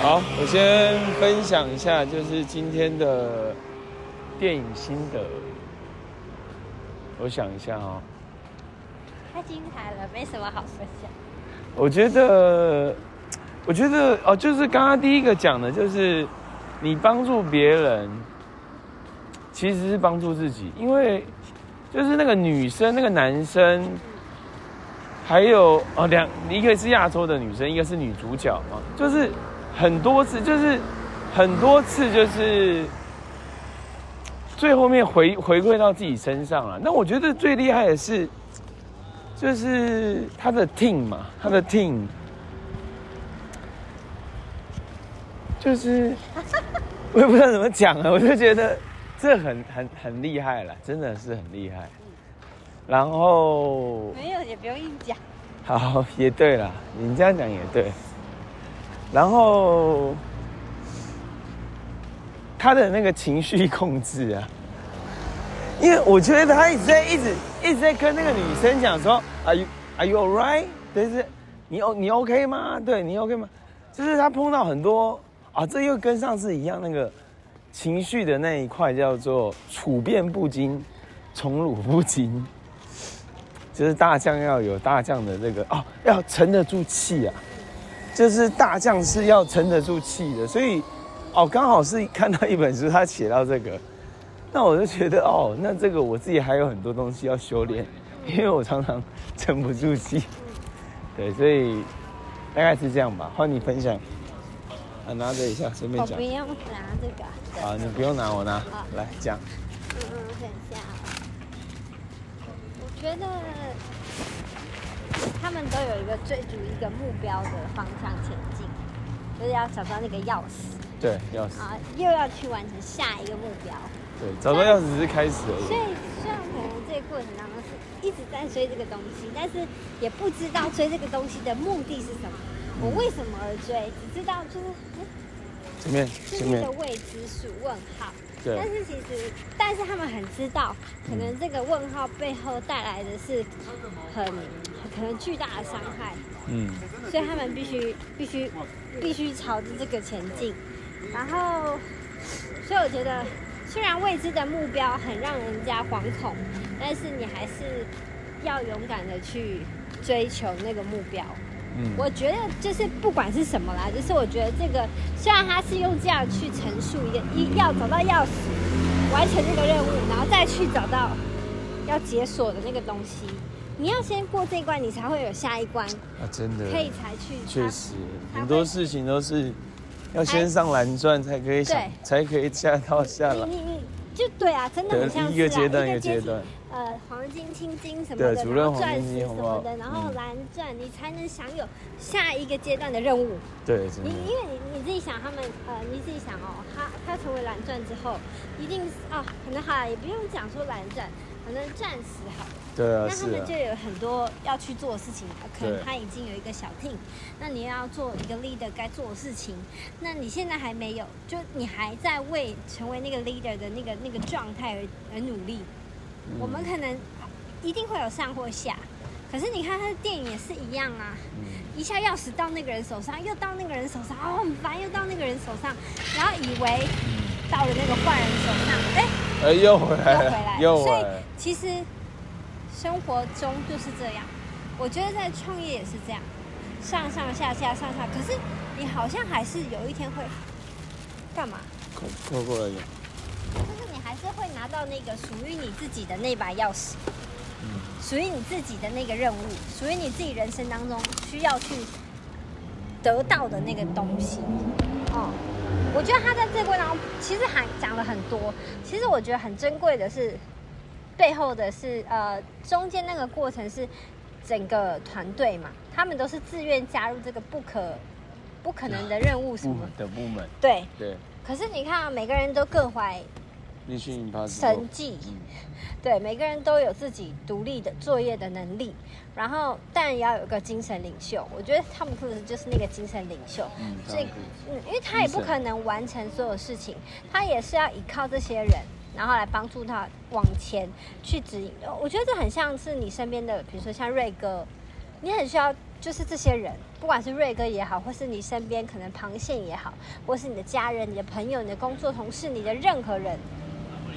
好，我先分享一下，就是今天的电影心得。我想一下哦，太精彩了，没什么好分享。我觉得，我觉得哦，就是刚刚第一个讲的，就是你帮助别人，其实是帮助自己，因为就是那个女生、那个男生，还有哦两，一个是亚洲的女生，一个是女主角嘛，就是。很多次，就是很多次，就是最后面回回归到自己身上了。那我觉得最厉害的是，就是他的 team 嘛，他的 team，就是 我也不知道怎么讲啊，我就觉得这很很很厉害了，真的是很厉害。然后没有也不用硬讲。好，也对了，你这样讲也对。然后他的那个情绪控制啊，因为我觉得他一直在一直一直在跟那个女生讲说，Are you Are you alright？就是你 O 你 OK 吗？对你 OK 吗？就是他碰到很多啊，这又跟上次一样，那个情绪的那一块叫做处变不惊，宠辱不惊，就是大将要有大将的这个哦，要沉得住气啊。就是大将是要沉得住气的，所以，哦，刚好是看到一本书，他写到这个，那我就觉得，哦，那这个我自己还有很多东西要修炼，因为我常常沉不住气，对，所以大概是这样吧。换你分享，啊，拿着一下，随便讲。我不用拿这个。啊，你不用拿，我拿。好来讲。嗯，等一下。我觉得。他们都有一个追逐一个目标的方向前进，就是要找到那个钥匙。对，钥匙。啊，又要去完成下一个目标。对，找到钥匙只是开始而已。所以，虽然可能这个过程当中是一直在追这个东西，但是也不知道追这个东西的目的是什么。嗯、我为什么而追？只知道就是，前面，是一个未知数问号。对。但是其实，但是他们很知道，可能这个问号背后带来的是很。可能巨大的伤害，嗯，所以他们必须必须必须朝着这个前进，然后，所以我觉得，虽然未知的目标很让人家惶恐，但是你还是要勇敢的去追求那个目标。嗯，我觉得就是不管是什么啦，就是我觉得这个虽然他是用这样去陈述一个一要找到钥匙，完成这个任务，然后再去找到要解锁的那个东西。你要先过这一关，你才会有下一关啊！真的可以才去。确实，很多事情都是要先上蓝钻才可以想，才可以下到下来。你你你就对啊，真的很像一个阶段一个阶段。呃，黄金、青金什么的，主任黄金钻石什么的，然后蓝钻，你才能享有下一个阶段的任务。对，你因为你你自己想，他们呃，你自己想哦，他他成为蓝钻之后，一定哦，可能哈也不用讲说蓝钻，可能暂时好。对啊，那他们就有很多要去做的事情，可能他已经有一个小 team，那你要做一个 leader 该做的事情，那你现在还没有，就你还在为成为那个 leader 的那个那个状态而而努力。我们可能一定会有上或下，可是你看他的电影也是一样啊，一下钥匙到那个人手上，又到那个人手上，哦，很烦，又到那个人手上，然后以为到了那个坏人手上，哎，哎，又回来，又回来，所以其实。生活中就是这样，我觉得在创业也是这样，上上下下上下，可是你好像还是有一天会干嘛？扣扣过来一点。就是你还是会拿到那个属于你自己的那把钥匙，嗯，属于你自己的那个任务，属于你自己人生当中需要去得到的那个东西。哦，我觉得他在这个过程当中其实还讲了很多，其实我觉得很珍贵的是。背后的是呃，中间那个过程是整个团队嘛，他们都是自愿加入这个不可不可能的任务什么的部门。对对。可是你看啊，每个人都各怀神技，对，每个人都有自己独立的作业的能力，然后但也要有一个精神领袖。我觉得汤姆克鲁斯就是那个精神领袖，所以嗯，因为他也不可能完成所有事情，他也是要依靠这些人。然后来帮助他往前去指引。我觉得这很像是你身边的，比如说像瑞哥，你很需要就是这些人，不管是瑞哥也好，或是你身边可能螃蟹也好，或是你的家人、你的朋友、你的工作同事、你的任何人，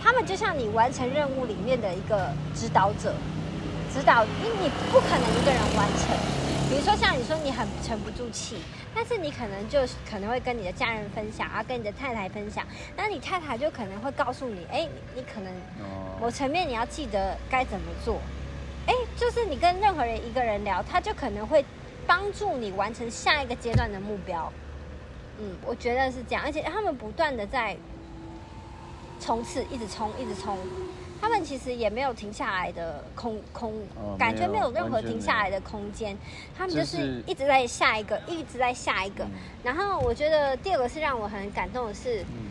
他们就像你完成任务里面的一个指导者，指导，因为你不可能一个人完成。比如说像你说你很沉不住气，但是你可能就可能会跟你的家人分享，啊，跟你的太太分享，那你太太就可能会告诉你，哎，你可能某层面你要记得该怎么做。哎，就是你跟任何人一个人聊，他就可能会帮助你完成下一个阶段的目标。嗯，我觉得是这样，而且他们不断的在冲刺，一直冲，一直冲。他们其实也没有停下来的空空，哦、感觉没有任何停下来的空间。他们就是一直在下一个，一直在下一个。嗯、然后我觉得第二个是让我很感动的是。嗯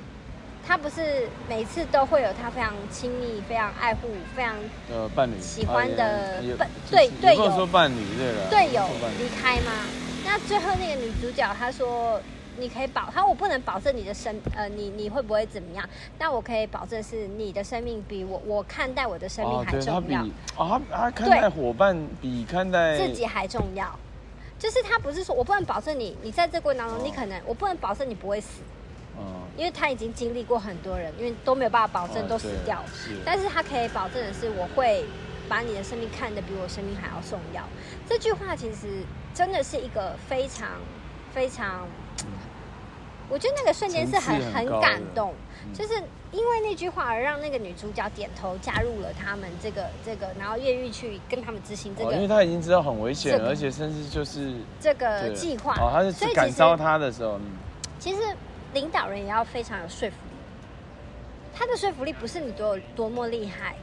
他不是每次都会有他非常亲密、非常爱护、非常呃伴侣喜欢的伴对队友说伴侣对了队友离开吗？那最后那个女主角她说：“你可以保他，我不能保证你的生呃你你会不会怎么样，但我可以保证是你的生命比我我看待我的生命还重要。啊，他看待伙伴比看待自己还重要。就是他不是说我不能保证你你在这过程当中你可能我不能保证你不会死。”嗯因为他已经经历过很多人，因为都没有办法保证都死掉，但是他可以保证的是，我会把你的生命看得比我生命还要重要。这句话其实真的是一个非常非常，我觉得那个瞬间是很很感动，就是因为那句话而让那个女主角点头加入了他们这个这个，然后愿意去跟他们执行这个，因为他已经知道很危险，而且甚至就是这个计划。哦，他是感召他的时候，其实。领导人也要非常有说服力，他的说服力不是你多有多么厉害，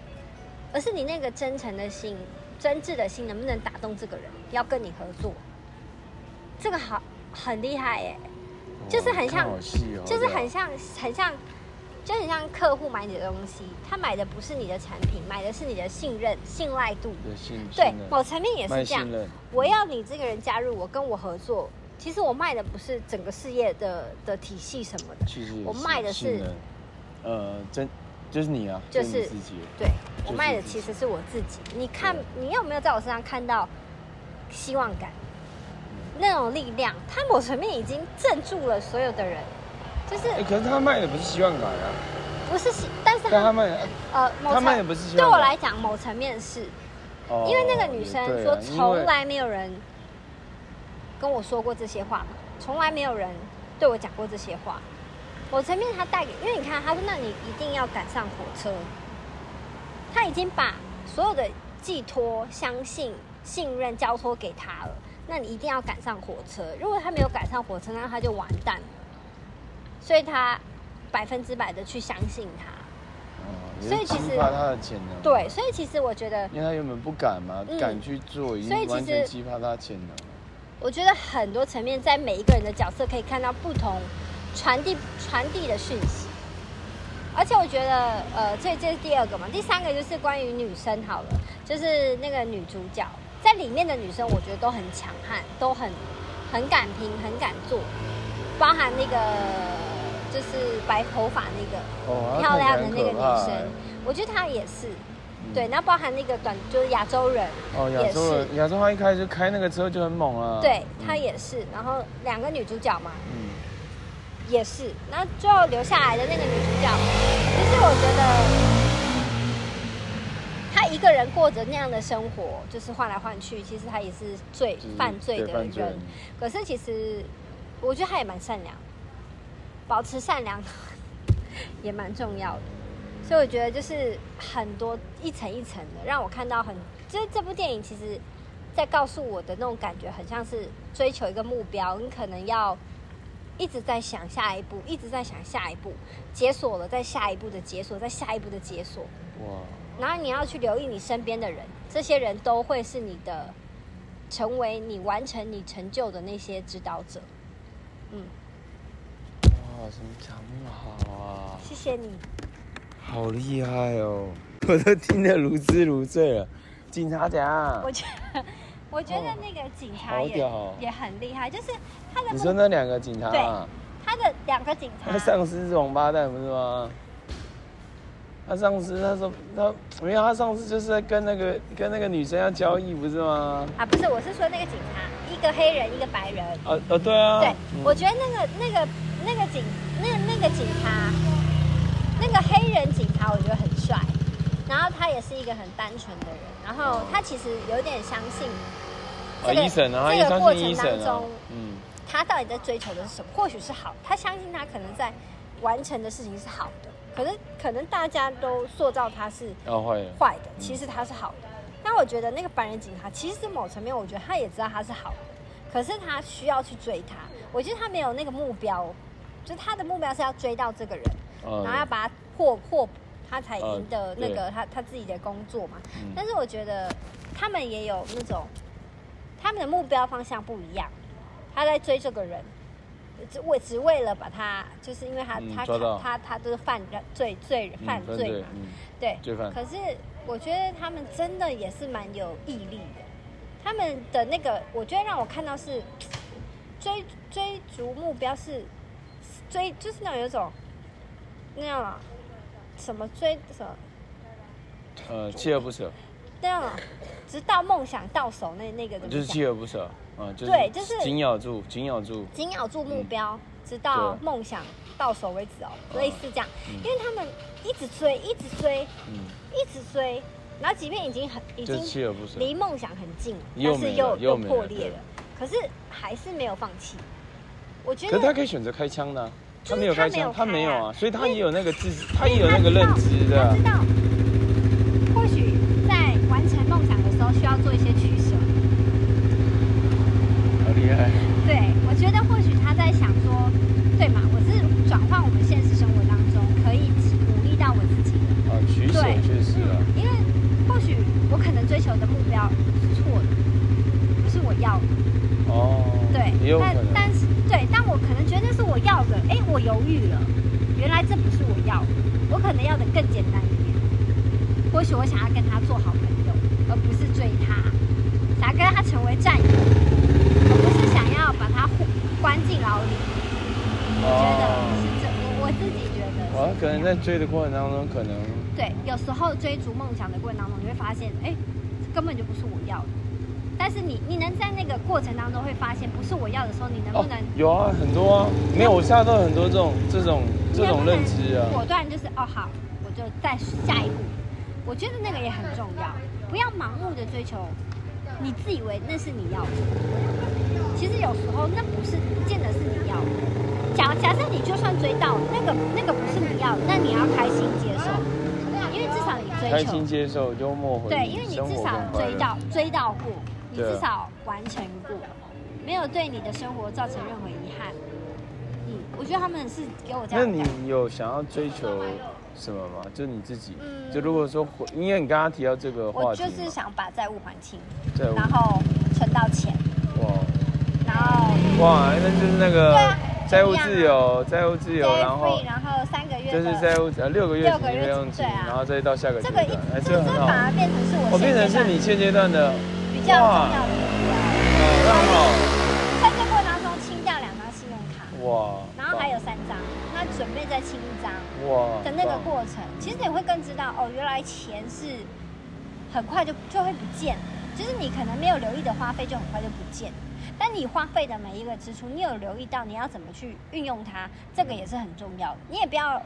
而是你那个真诚的心、真挚的心能不能打动这个人，要跟你合作。这个好很厉害耶，就是很像，就是很像，很像，就很像客户买你的东西，他买的不是你的产品，买的是你的信任、信赖度。对，某层面也是这样。我要你这个人加入我，跟我合作。其实我卖的不是整个事业的的体系什么的，其实我卖的是，呃，真就是你啊，就是自己。对，我卖的其实是我自己。你看，你有没有在我身上看到希望感？那种力量，他某层面已经镇住了所有的人。就是，可是他卖的不是希望感啊，不是希，但是他卖，呃，他卖的不是希望感。对我来讲，某层面是，因为那个女生说从来没有人。跟我说过这些话嘛？从来没有人对我讲过这些话。某层面，他带给，因为你看，他说：“那你一定要赶上火车。”他已经把所有的寄托、相信、信任交托给他了。那你一定要赶上火车。如果他没有赶上火车，那他就完蛋了。所以他百分之百的去相信他。所以其实激发他的潜能。对，所以其实我觉得，因为他原本不敢嘛，嗯、敢去做，已经完全激发他潜能。我觉得很多层面，在每一个人的角色可以看到不同传递传递的讯息，而且我觉得，呃，这这是第二个嘛，第三个就是关于女生好了，就是那个女主角在里面的女生，我觉得都很强悍，都很很敢拼，很敢做，包含那个就是白头发那个、哦、漂亮的那个女生，我觉得她也是。对，然后包含那个短，就是亚洲人，哦，亚洲人，亚洲他一开始开那个车就很猛啊。对，他也是，然后两个女主角嘛，嗯，也是，然后最后留下来的那个女主角，其实我觉得，她一个人过着那样的生活，就是换来换去，其实他也是罪犯罪的人，可是其实我觉得他也蛮善良，保持善良 也蛮重要的。所以我觉得就是很多一层一层的，让我看到很，就是这部电影其实，在告诉我的那种感觉，很像是追求一个目标，你可能要一直在想下一步，一直在想下一步，解锁了，在下一步的解锁，在下一步的解锁。哇！然后你要去留意你身边的人，这些人都会是你的，成为你完成你成就的那些指导者。嗯。哇，怎么讲那么好啊？谢谢你。好厉害哦！我都听得如痴如醉了。警察讲，我觉得，我觉得那个警察也、哦、也很厉害，就是他的。你说那两个警察？对，他的两个警察。他上司是王八蛋，不是吗？他上司他说他没有，他上司就是在跟那个跟那个女生要交易，不是吗？啊，不是，我是说那个警察，一个黑人，一个白人。呃呃，对啊。对，我觉得那个那个那个警那个那个警察，那个黑人警察，我觉得很帅。然后他也是一个很单纯的人，然后他其实有点相信这个、啊、这个过程当中，嗯，他到底在追求的是什么？或许是好，他相信他可能在完成的事情是好的，可是可能大家都塑造他是坏的，坏的，其实他是好的。但我觉得那个白人警察，其实某层面，我觉得他也知道他是好的，可是他需要去追他。我觉得他没有那个目标，就是他的目标是要追到这个人，嗯、然后要把他破破，他才赢得那个、嗯、他他自己的工作嘛。但是我觉得他们也有那种，他们的目标方向不一样。他在追这个人，只为只为了把他，就是因为他、嗯、他他他，他都是犯罪罪犯罪嘛，嗯、对，罪犯。可是。我觉得他们真的也是蛮有毅力的，他们的那个，我觉得让我看到是追追逐目标是追，就是那种有一种那样什么追什么，呃，锲而不舍，对啊直到梦想到手那那个就是锲而不舍，啊，就是对，就是紧咬住，紧咬住，紧咬住目标，直到梦想到手为止哦，类似这样，因为他们一直追，一直追，嗯。一直追，然后即便已经很已经离梦想很近，但是又又破裂了，可是还是没有放弃。我觉得，可是他可以选择开枪的，他没有开枪，他没有啊，所以他也有那个知识，他也有那个认知的。他知道，或许在完成梦想的时候需要做一些取舍。好厉害！对，我觉得或许他在想说，对嘛，我是转换我们现实生活当中可以鼓励到我自己的。啊。取舍确实啊，因为或许我可能追求的目标是错的，不是我要的。哦，对，但但是我可能觉得是我要的，哎，我犹豫了，原来这不是我要的，我可能要的更简单一点。或许我想要跟他做好朋友，而不是追他，想要跟他成为战友，而不是想要把他关进牢里。我觉得是这，我我自己觉得。我可能在追的过程当中，可能。对，有时候追逐梦想的过程当中，你会发现，哎，根本就不是我要的。但是你，你能在那个过程当中会发现，不是我要的时候，你能不能？哦、有啊，很多啊，没有，我现在都有很多这种、这种、这种认知啊。果断就是，哦，好，我就再下一步。我觉得那个也很重要，不要盲目的追求，你自以为那是你要的，其实有时候那不是，不见得是你要的。假假设你就算追到那个，那个不是你要的，那你要开心接受。开心接受幽默对，因为你至少追到追到过，你至少完成过，没有对你的生活造成任何遗憾。嗯，我觉得他们是给我这样。那你有想要追求什么吗？就你自己，就如果说，因为你刚刚提到这个话题，我就是想把债务还清，然后存到钱。哇，然后哇，那就是那个债务自由，债务自由，然后然后三个月。就是债务呃六个月六个月用急，然后再到下个阶段，哎，这很好。反而变成是我，我变成是你现阶段的比较重要的目标。很好。在这过程当中清掉两张信用卡，哇，然后还有三张，那准备再清一张，哇的那个过程，其实你会更知道哦，原来钱是很快就就会不见，就是你可能没有留意的花费就很快就不见。但你花费的每一个支出，你有留意到你要怎么去运用它，这个也是很重要的。你也不要，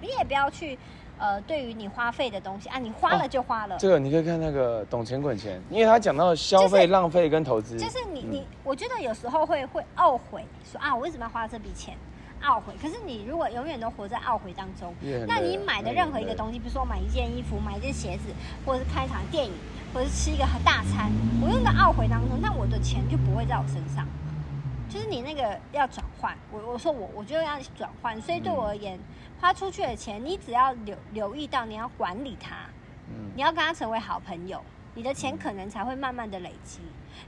你也不要去，呃，对于你花费的东西啊，你花了就花了。哦，这个你可以看那个《懂钱滚钱》，因为他讲到消费、就是、浪费跟投资。就是你你，我觉得有时候会会懊悔，说啊，我为什么要花这笔钱？懊悔。可是你如果永远都活在懊悔当中，那你买的任何一个东西，比如说买一件衣服、买一件鞋子，或者是看一场电影。或者是吃一个大餐，我用在懊悔当中，那我的钱就不会在我身上。就是你那个要转换，我我说我我就要转换，所以对我而言，花出去的钱，你只要留留意到你要管理它，你要跟他成为好朋友，你的钱可能才会慢慢的累积。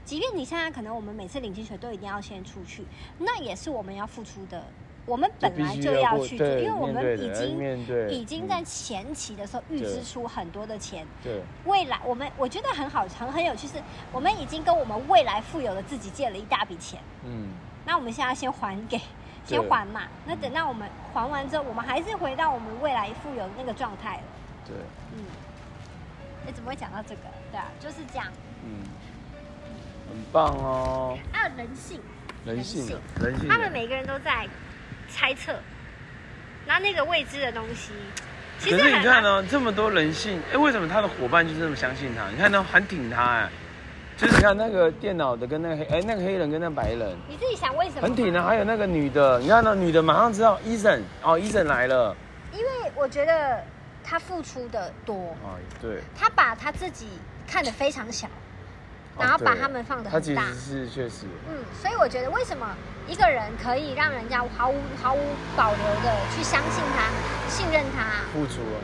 即便你现在可能我们每次领薪水都一定要先出去，那也是我们要付出的。我们本来就要去做，因为我们已经已经在前期的时候预支出很多的钱。对，未来我们我觉得很好，很很有趣，是我们已经跟我们未来富有的自己借了一大笔钱。嗯，那我们现在先还给，先还嘛。那等到我们还完之后，我们还是回到我们未来富有的那个状态了。对，嗯。你怎么会讲到这个？对啊，就是这样。嗯。很棒哦。还有人性，人性，人性。他们每个人都在猜测，拿那个未知的东西。其实可是你看呢、哦，这么多人性，哎，为什么他的伙伴就这么相信他？你看他很挺他，哎，就是你看那个电脑的跟那个黑，哎，那个黑人跟那个白人，你自己想为什么？很挺的，还有那个女的，你看那女的马上知道医生哦，医生来了。因为我觉得他付出的多，哎，对，他把他自己看得非常小。然后把他们放的很大，他其实是确实。嗯，所以我觉得为什么一个人可以让人家毫无毫无保留的去相信他、信任他、付出了，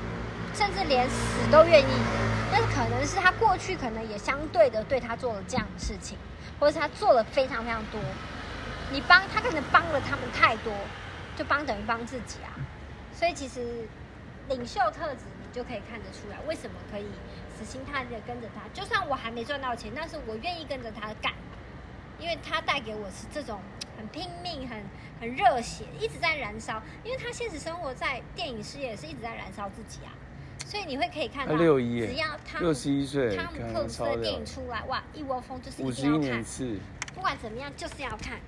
甚至连死都愿意？但是可能是他过去可能也相对的对他做了这样的事情，或者是他做了非常非常多。你帮他可能帮了他们太多，就帮等于帮自己啊。所以其实领袖特质你就可以看得出来，为什么可以。死心塌地的跟着他，就算我还没赚到钱，但是我愿意跟着他干，因为他带给我是这种很拼命、很很热血，一直在燃烧。因为他现实生活在电影事业也是一直在燃烧自己啊，所以你会可以看到，六一，只要他六十一岁，汤姆克鲁斯的电影出来，哇，一窝蜂就是一定要看，一年次，不管怎么样就是要看，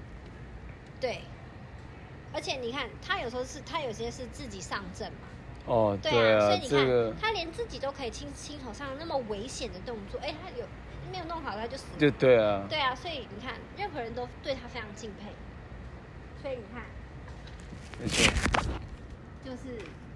对。而且你看，他有时候是他有些是自己上阵嘛。哦，对啊，对啊，所以你看，这个、他连自己都可以亲亲手上那么危险的动作，哎，他有没有弄好他就死了。对对啊。对啊，所以你看，任何人都对他非常敬佩。所以你看，没错，就是。